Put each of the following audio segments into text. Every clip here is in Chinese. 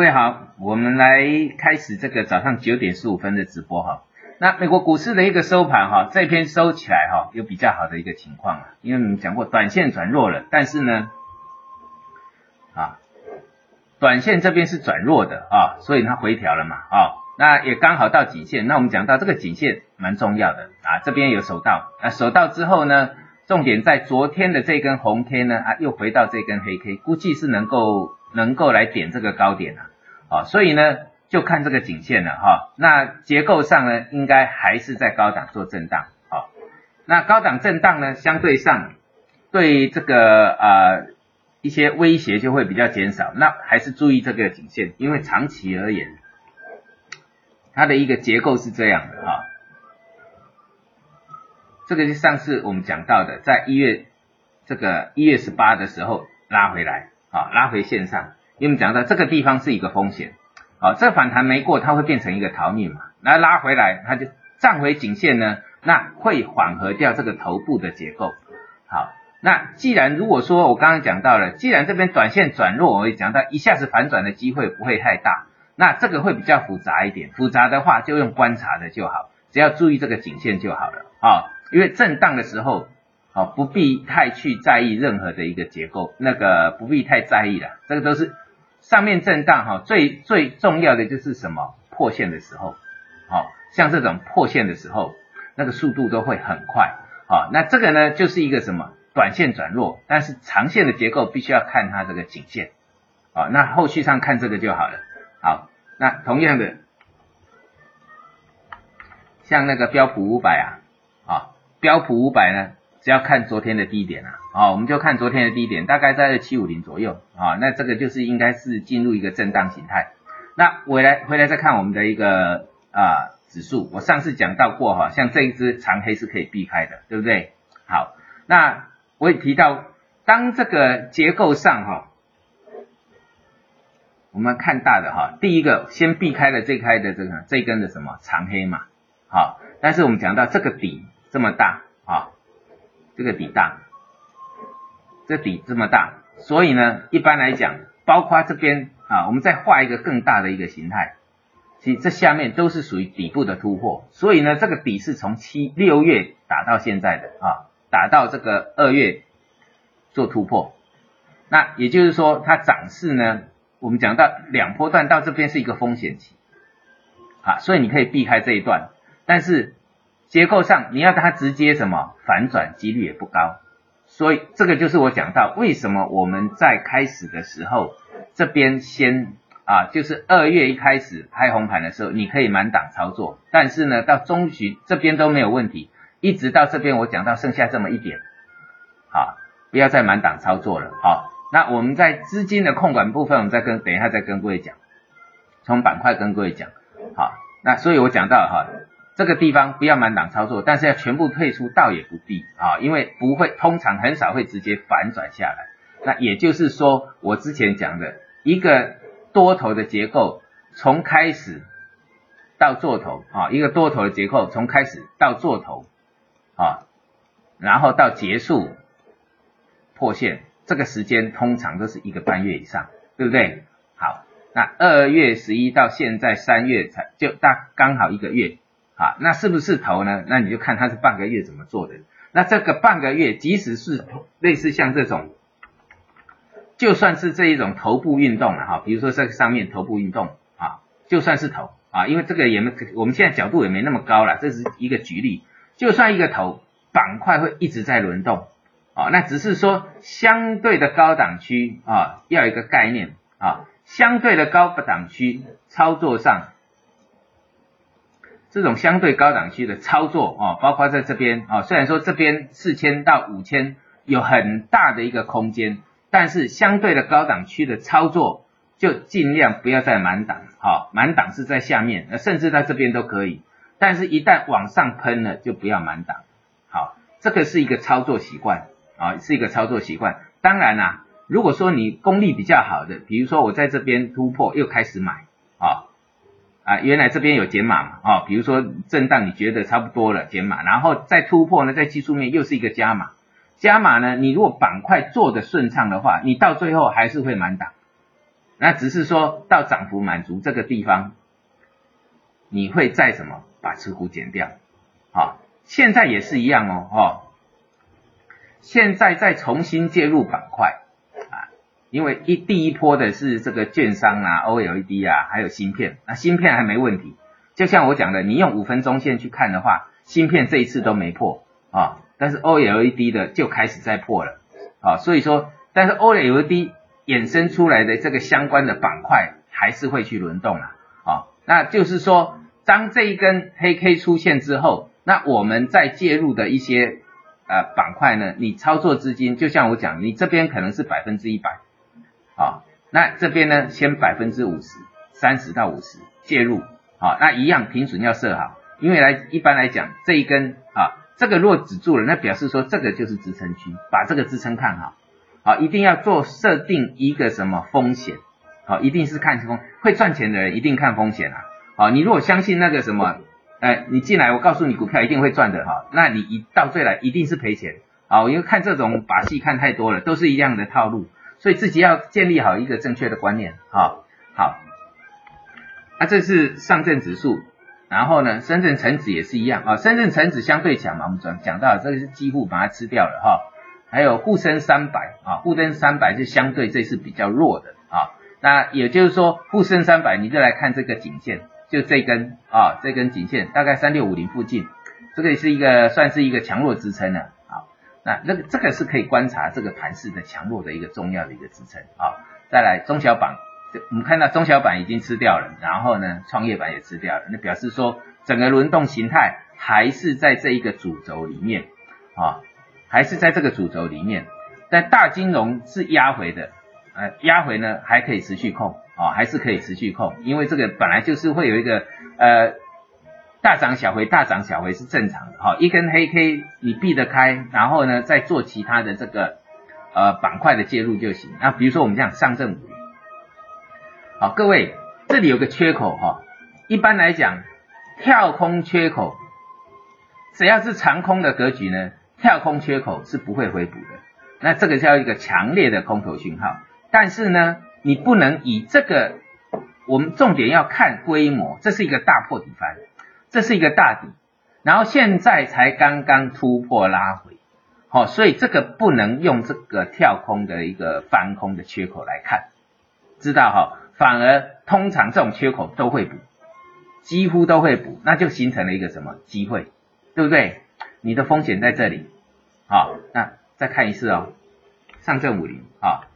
各位好，我们来开始这个早上九点十五分的直播哈。那美国股市的一个收盘哈，这篇收起来哈，有比较好的一个情况啊，因为我们讲过短线转弱了，但是呢，啊，短线这边是转弱的啊，所以它回调了嘛啊，那也刚好到颈线，那我们讲到这个颈线蛮重要的啊，这边有守到，那守到之后呢，重点在昨天的这根红 K 呢啊，又回到这根黑 K，估计是能够能够来点这个高点啊，啊，所以呢。就看这个颈线了哈，那结构上呢，应该还是在高档做震荡，好，那高档震荡呢，相对上对这个呃一些威胁就会比较减少，那还是注意这个颈线，因为长期而言，它的一个结构是这样的哈，这个是上次我们讲到的，在一月这个一月十八的时候拉回来，啊拉回线上，因为我们讲到这个地方是一个风险。好，这反弹没过，它会变成一个逃命嘛？那拉回来，它就站回颈线呢？那会缓和掉这个头部的结构。好，那既然如果说我刚刚讲到了，既然这边短线转弱，我也讲到一下子反转的机会不会太大，那这个会比较复杂一点。复杂的话就用观察的就好，只要注意这个颈线就好了。啊，因为震荡的时候，好不必太去在意任何的一个结构，那个不必太在意了，这个都是。上面震荡哈，最最重要的就是什么？破线的时候，好像这种破线的时候，那个速度都会很快，好，那这个呢就是一个什么？短线转弱，但是长线的结构必须要看它这个颈线，好，那后续上看这个就好了，好，那同样的，像那个标普五百啊，啊，标普五百呢。只要看昨天的低点啊，啊，我们就看昨天的低点，大概在二七五零左右啊，那这个就是应该是进入一个震荡形态。那回来回来再看我们的一个啊指数，我上次讲到过哈，像这一只长黑是可以避开的，对不对？好，那我也提到，当这个结构上哈，我们看大的哈，第一个先避开了这开的这个这根的什么长黑嘛，好，但是我们讲到这个底这么大啊。这个底大，这底这么大，所以呢，一般来讲，包括这边啊，我们再画一个更大的一个形态，其实这下面都是属于底部的突破，所以呢，这个底是从七六月打到现在的啊，打到这个二月做突破，那也就是说，它涨势呢，我们讲到两波段到这边是一个风险期啊，所以你可以避开这一段，但是。结构上，你要它直接什么反转几率也不高，所以这个就是我讲到为什么我们在开始的时候这边先啊，就是二月一开始开红盘的时候，你可以满档操作，但是呢到中旬这边都没有问题，一直到这边我讲到剩下这么一点，好，不要再满档操作了，好，那我们在资金的控管部分，我们再跟等一下再跟各位讲，从板块跟各位讲，好，那所以我讲到哈。这个地方不要满档操作，但是要全部退出倒也不必啊，因为不会，通常很少会直接反转下来。那也就是说，我之前讲的一个多头的结构，从开始到做头啊，一个多头的结构从开始到做头啊，然后到结束破线，这个时间通常都是一个半月以上，对不对？好，那二月十一到现在三月才就大刚好一个月。啊，那是不是头呢？那你就看它是半个月怎么做的。那这个半个月，即使是类似像这种，就算是这一种头部运动了哈，比如说这个上面头部运动啊，就算是头啊，因为这个也没，我们现在角度也没那么高了，这是一个举例，就算一个头板块会一直在轮动啊，那只是说相对的高档区啊，要一个概念啊，相对的高档区操作上。这种相对高档区的操作啊，包括在这边啊，虽然说这边四千到五千有很大的一个空间，但是相对的高档区的操作就尽量不要再满档，好，满档是在下面，甚至在这边都可以，但是一旦往上喷了就不要满档，好，这个是一个操作习惯啊，是一个操作习惯。当然啦，如果说你功力比较好的，比如说我在这边突破又开始买。啊，原来这边有减码嘛，哦，比如说震荡你觉得差不多了，减码，然后再突破呢，在技术面又是一个加码，加码呢，你如果板块做的顺畅的话，你到最后还是会满档，那只是说到涨幅满足这个地方，你会再什么把持股减掉，好，现在也是一样哦，哈，现在再重新介入板块，因为一第一波的是这个券商啊、OLED 啊，还有芯片，那芯片还没问题，就像我讲的，你用五分钟线去看的话，芯片这一次都没破啊，但是 OLED 的就开始在破了，啊，所以说，但是 OLED 衍生出来的这个相关的板块还是会去轮动啊，啊，那就是说，当这一根黑 K 出现之后，那我们再介入的一些呃板块呢，你操作资金就像我讲，你这边可能是百分之一百，啊，那这边呢先百分之五十，三十到五十介入，啊，那一样平损要设好，因为来一般来讲这一根啊，这个若止住了，那表示说这个就是支撑区，把这个支撑看好。好，一定要做设定一个什么风险？好，一定是看风会赚钱的人一定看风险啊。好，你如果相信那个什么，哎，你进来我告诉你股票一定会赚的哈，那你一到最来一定是赔钱。好，因为看这种把戏看太多了，都是一样的套路，所以自己要建立好一个正确的观念。好，好，那这是上证指数，然后呢，深圳成指也是一样啊，深圳成指相对强嘛，我们讲讲到这个是几乎把它吃掉了哈。还有沪深三百啊，沪深三百是相对这次比较弱的啊。那也就是说，沪深三百，你就来看这个颈线，就这根啊，这根颈线大概三六五零附近，这个也是一个算是一个强弱支撑了啊。那那个这个是可以观察这个盘势的强弱的一个重要的一个支撑啊。再来中小板，我们看到中小板已经吃掉了，然后呢，创业板也吃掉了，那表示说整个轮动形态还是在这一个主轴里面啊。还是在这个主轴里面，但大金融是压回的，呃，压回呢还可以持续控啊，还是可以持续控，因为这个本来就是会有一个呃大涨小回，大涨小回是正常的哈，一根黑 K 你避得开，然后呢再做其他的这个呃板块的介入就行。那比如说我们讲上证五零，好，各位这里有个缺口哈，一般来讲跳空缺口，只要是长空的格局呢。跳空缺口是不会回补的，那这个叫一个强烈的空头讯号。但是呢，你不能以这个，我们重点要看规模，这是一个大破底翻，这是一个大底，然后现在才刚刚突破拉回，好，所以这个不能用这个跳空的一个翻空的缺口来看，知道哈？反而通常这种缺口都会补，几乎都会补，那就形成了一个什么？机会，对不对？你的风险在这里，好，那再看一次哦，上证五零啊，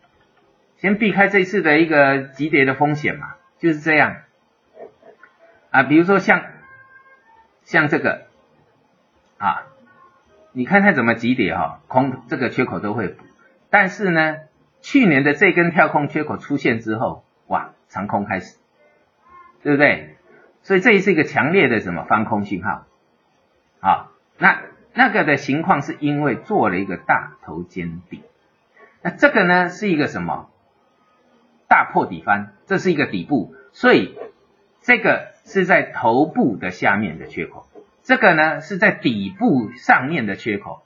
先避开这次的一个急跌的风险嘛，就是这样。啊，比如说像像这个啊，你看它怎么急跌哈，空这个缺口都会补，但是呢，去年的这根跳空缺口出现之后，哇，长空开始，对不对？所以这也是一个强烈的什么翻空信号，啊，那。那个的情况是因为做了一个大头肩顶，那这个呢是一个什么大破底翻，这是一个底部，所以这个是在头部的下面的缺口，这个呢是在底部上面的缺口，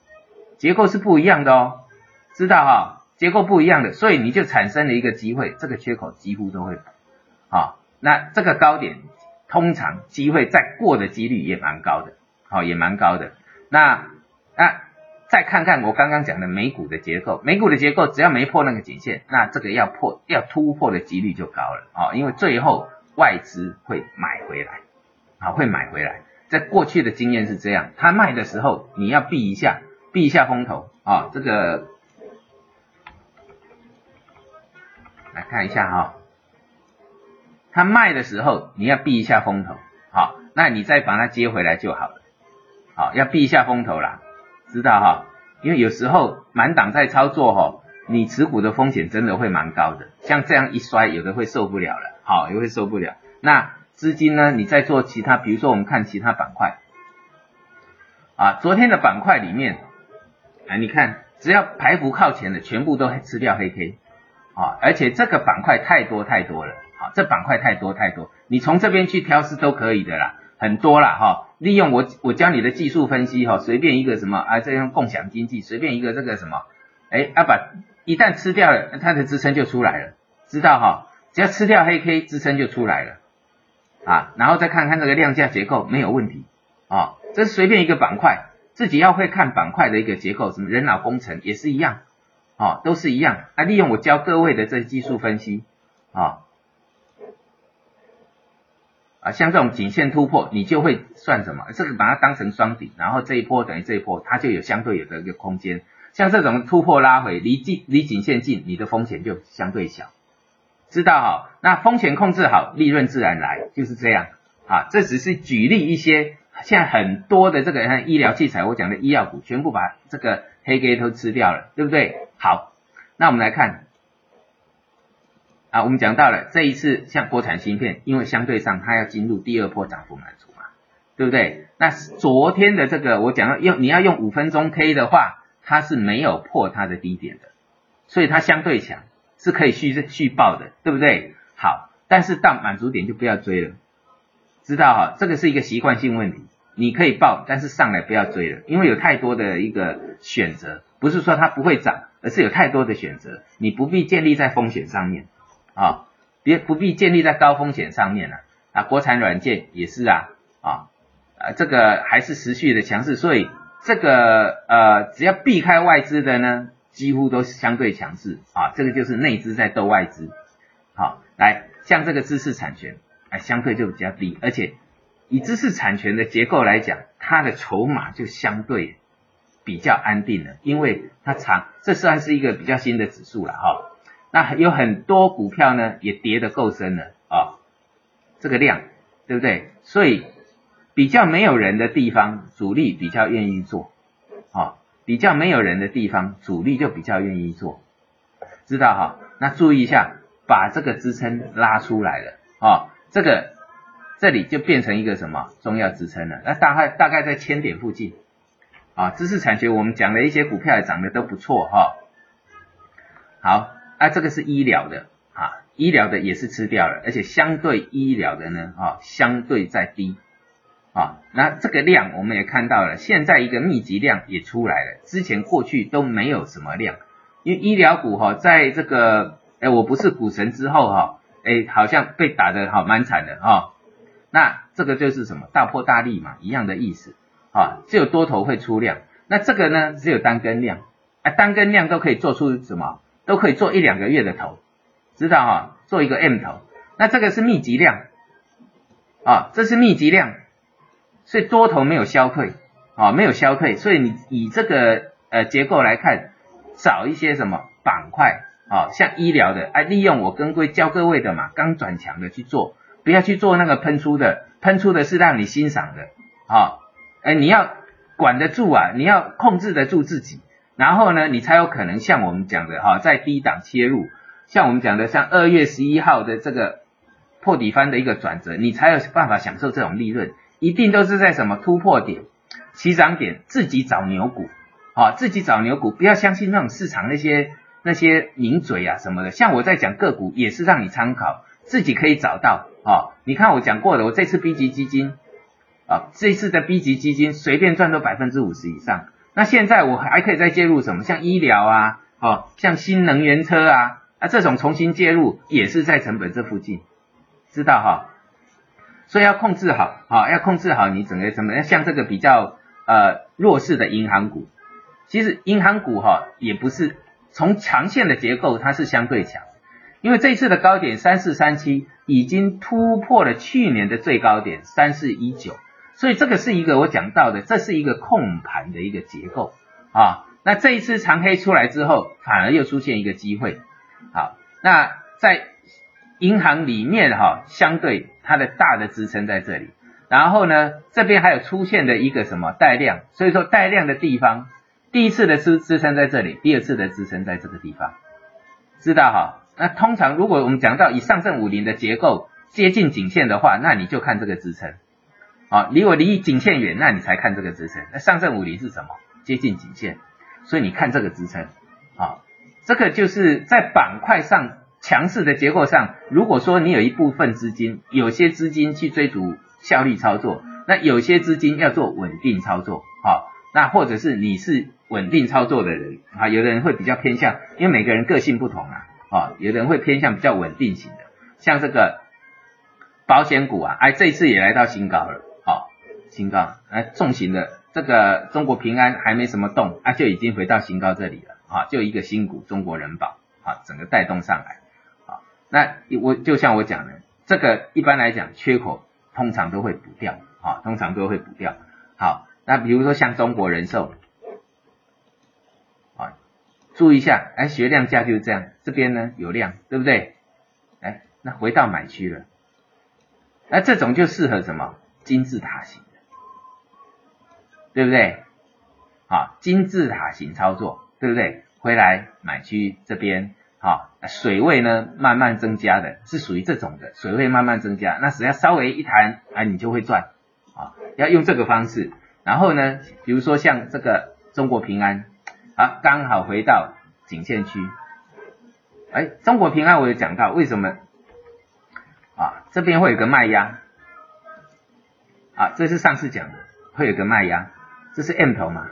结构是不一样的哦，知道哈？结构不一样的，所以你就产生了一个机会，这个缺口几乎都会补，好，那这个高点通常机会再过的几率也蛮高的，好，也蛮高的。那那再看看我刚刚讲的美股的结构，美股的结构只要没破那个颈线，那这个要破要突破的几率就高了啊，因为最后外资会买回来啊，会买回来。在过去的经验是这样，他卖的时候你要避一下，避一下风头啊。这个来看一下哈，他卖的时候你要避一下风头，好，那你再把它接回来就好了。好，要避一下风头啦，知道哈？因为有时候满档在操作哈，你持股的风险真的会蛮高的。像这样一摔，有的会受不了了，好，也会受不了。那资金呢？你在做其他，比如说我们看其他板块，啊，昨天的板块里面，啊，你看只要排幅靠前的，全部都吃掉黑 K，啊，而且这个板块太多太多了，啊，这板块太多太多，你从这边去挑是都可以的啦。很多啦哈，利用我我教你的技术分析哈，随便一个什么啊，这样共享经济，随便一个这个什么，哎，要把一旦吃掉了，它的支撑就出来了，知道哈？只要吃掉黑 K 支撑就出来了啊，然后再看看这个量价结构没有问题啊，这是随便一个板块，自己要会看板块的一个结构，什么人脑工程也是一样啊，都是一样啊，利用我教各位的这技术分析啊。啊，像这种颈线突破，你就会算什么？这个把它当成双底，然后这一波等于这一波，它就有相对有的一个空间。像这种突破拉回，离近离颈线近，你的风险就相对小。知道哈？那风险控制好，利润自然来，就是这样。啊，这只是举例一些，现在很多的这个像医疗器材，我讲的医药股，全部把这个黑 K 都吃掉了，对不对？好，那我们来看。啊，我们讲到了这一次像国产芯片，因为相对上它要进入第二波涨幅满足嘛，对不对？那昨天的这个我讲到用你要用五分钟 K 的话，它是没有破它的低点的，所以它相对强是可以续续报的，对不对？好，但是到满足点就不要追了，知道哈？这个是一个习惯性问题，你可以报，但是上来不要追了，因为有太多的一个选择，不是说它不会涨，而是有太多的选择，你不必建立在风险上面。啊，别不必建立在高风险上面了啊，国产软件也是啊啊啊，这个还是持续的强势，所以这个呃只要避开外资的呢，几乎都是相对强势啊，这个就是内资在斗外资。好，来像这个知识产权啊，相对就比较低，而且以知识产权的结构来讲，它的筹码就相对比较安定了，因为它长，这算是一个比较新的指数了哈。那有很多股票呢，也跌得够深了啊，这个量对不对？所以比较没有人的地方，主力比较愿意做，比较没有人的地方，主力就比较愿意做，知道哈？那注意一下，把这个支撑拉出来了啊，这个这里就变成一个什么重要支撑了？那大概大概在千点附近啊，知识产权我们讲的一些股票也涨得都不错哈，好。啊，这个是医疗的啊，医疗的也是吃掉了，而且相对医疗的呢，啊，相对在低啊。那这个量我们也看到了，现在一个密集量也出来了，之前过去都没有什么量，因为医疗股哈，在这个哎，我不是股神之后哈，哎，好像被打的好蛮惨的哈。那这个就是什么大破大立嘛，一样的意思啊，只有多头会出量，那这个呢只有单根量，啊，单根量都可以做出什么？都可以做一两个月的头，知道哈？做一个 M 头，那这个是密集量啊，这是密集量，所以多头没有消退啊，没有消退，所以你以这个呃结构来看，找一些什么板块啊，像医疗的，哎，利用我跟贵教各位的嘛，刚转强的去做，不要去做那个喷出的，喷出的是让你欣赏的啊，哎，你要管得住啊，你要控制得住自己。然后呢，你才有可能像我们讲的哈，在低档切入，像我们讲的像二月十一号的这个破底翻的一个转折，你才有办法享受这种利润。一定都是在什么突破点、起涨点，自己找牛股，啊，自己找牛股，不要相信那种市场那些那些名嘴啊什么的。像我在讲个股，也是让你参考，自己可以找到啊。你看我讲过的，我这次 B 级基金啊，这次的 B 级基金随便赚都百分之五十以上。那现在我还可以再介入什么？像医疗啊，哦，像新能源车啊，啊这种重新介入也是在成本这附近，知道哈？所以要控制好，好要控制好你整个什么。像这个比较呃弱势的银行股，其实银行股哈也不是从长线的结构它是相对强，因为这次的高点三四三七已经突破了去年的最高点三四一九。所以这个是一个我讲到的，这是一个控盘的一个结构啊。那这一次长黑出来之后，反而又出现一个机会。好，那在银行里面哈，相对它的大的支撑在这里。然后呢，这边还有出现的一个什么带量，所以说带量的地方，第一次的支支撑在这里，第二次的支撑在这个地方，知道哈？那通常如果我们讲到以上证五零的结构接近颈线的话，那你就看这个支撑。啊，离我离颈线远，那你才看这个支撑。那上证五零是什么？接近颈线，所以你看这个支撑。啊，这个就是在板块上强势的结构上，如果说你有一部分资金，有些资金去追逐效率操作，那有些资金要做稳定操作。好，那或者是你是稳定操作的人啊，有的人会比较偏向，因为每个人个性不同啊。啊，有的人会偏向比较稳定型的。像这个保险股啊，哎，这一次也来到新高了，好，新高，哎，重型的这个中国平安还没什么动，啊，就已经回到新高这里了，啊，就一个新股中国人保，啊，整个带动上来，那我就像我讲的，这个一般来讲缺口通常都会补掉，啊，通常都会补掉，好，那比如说像中国人寿。啊注意一下，哎，学量价就是这样，这边呢有量，对不对？哎，那回到买区了，那这种就适合什么金字塔型的，对不对？好，金字塔型操作，对不对？回来买区这边，好，水位呢慢慢增加的，是属于这种的，水位慢慢增加，那只要稍微一弹，啊，你就会赚，啊，要用这个方式。然后呢，比如说像这个中国平安。啊，刚好回到颈线区。哎，中国平安我有讲到为什么啊？这边会有个卖压啊，这是上次讲的，会有个卖压，这是 M 头嘛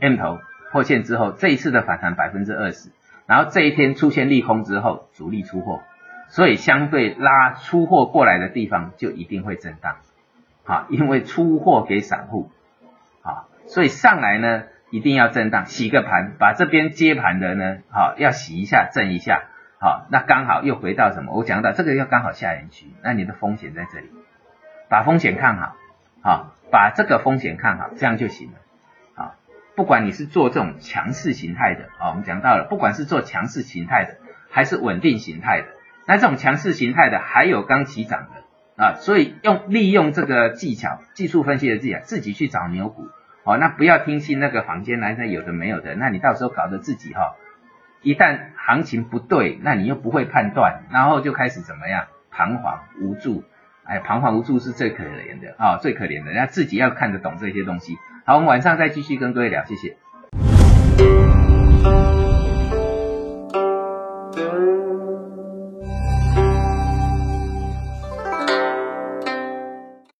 ？M 头破线之后，这一次的反弹百分之二十，然后这一天出现利空之后，主力出货，所以相对拉出货过来的地方就一定会震荡，好，因为出货给散户，啊，所以上来呢。一定要震荡，洗个盘，把这边接盘的呢，好要洗一下，震一下，好，那刚好又回到什么？我讲到这个要刚好下沿区，那你的风险在这里，把风险看好，好，把这个风险看好，这样就行了，不管你是做这种强势形态的，啊，我们讲到了，不管是做强势形态的，还是稳定形态的，那这种强势形态的，还有刚起涨的，啊，所以用利用这个技巧，技术分析的技巧，自己去找牛股。哦，那不要听信那个坊间来的有的没有的，那你到时候搞得自己哈，一旦行情不对，那你又不会判断，然后就开始怎么样彷徨无助，哎，彷徨无助是最可怜的啊，最可怜的，那自己要看得懂这些东西。好，我们晚上再继续跟各位聊，谢谢。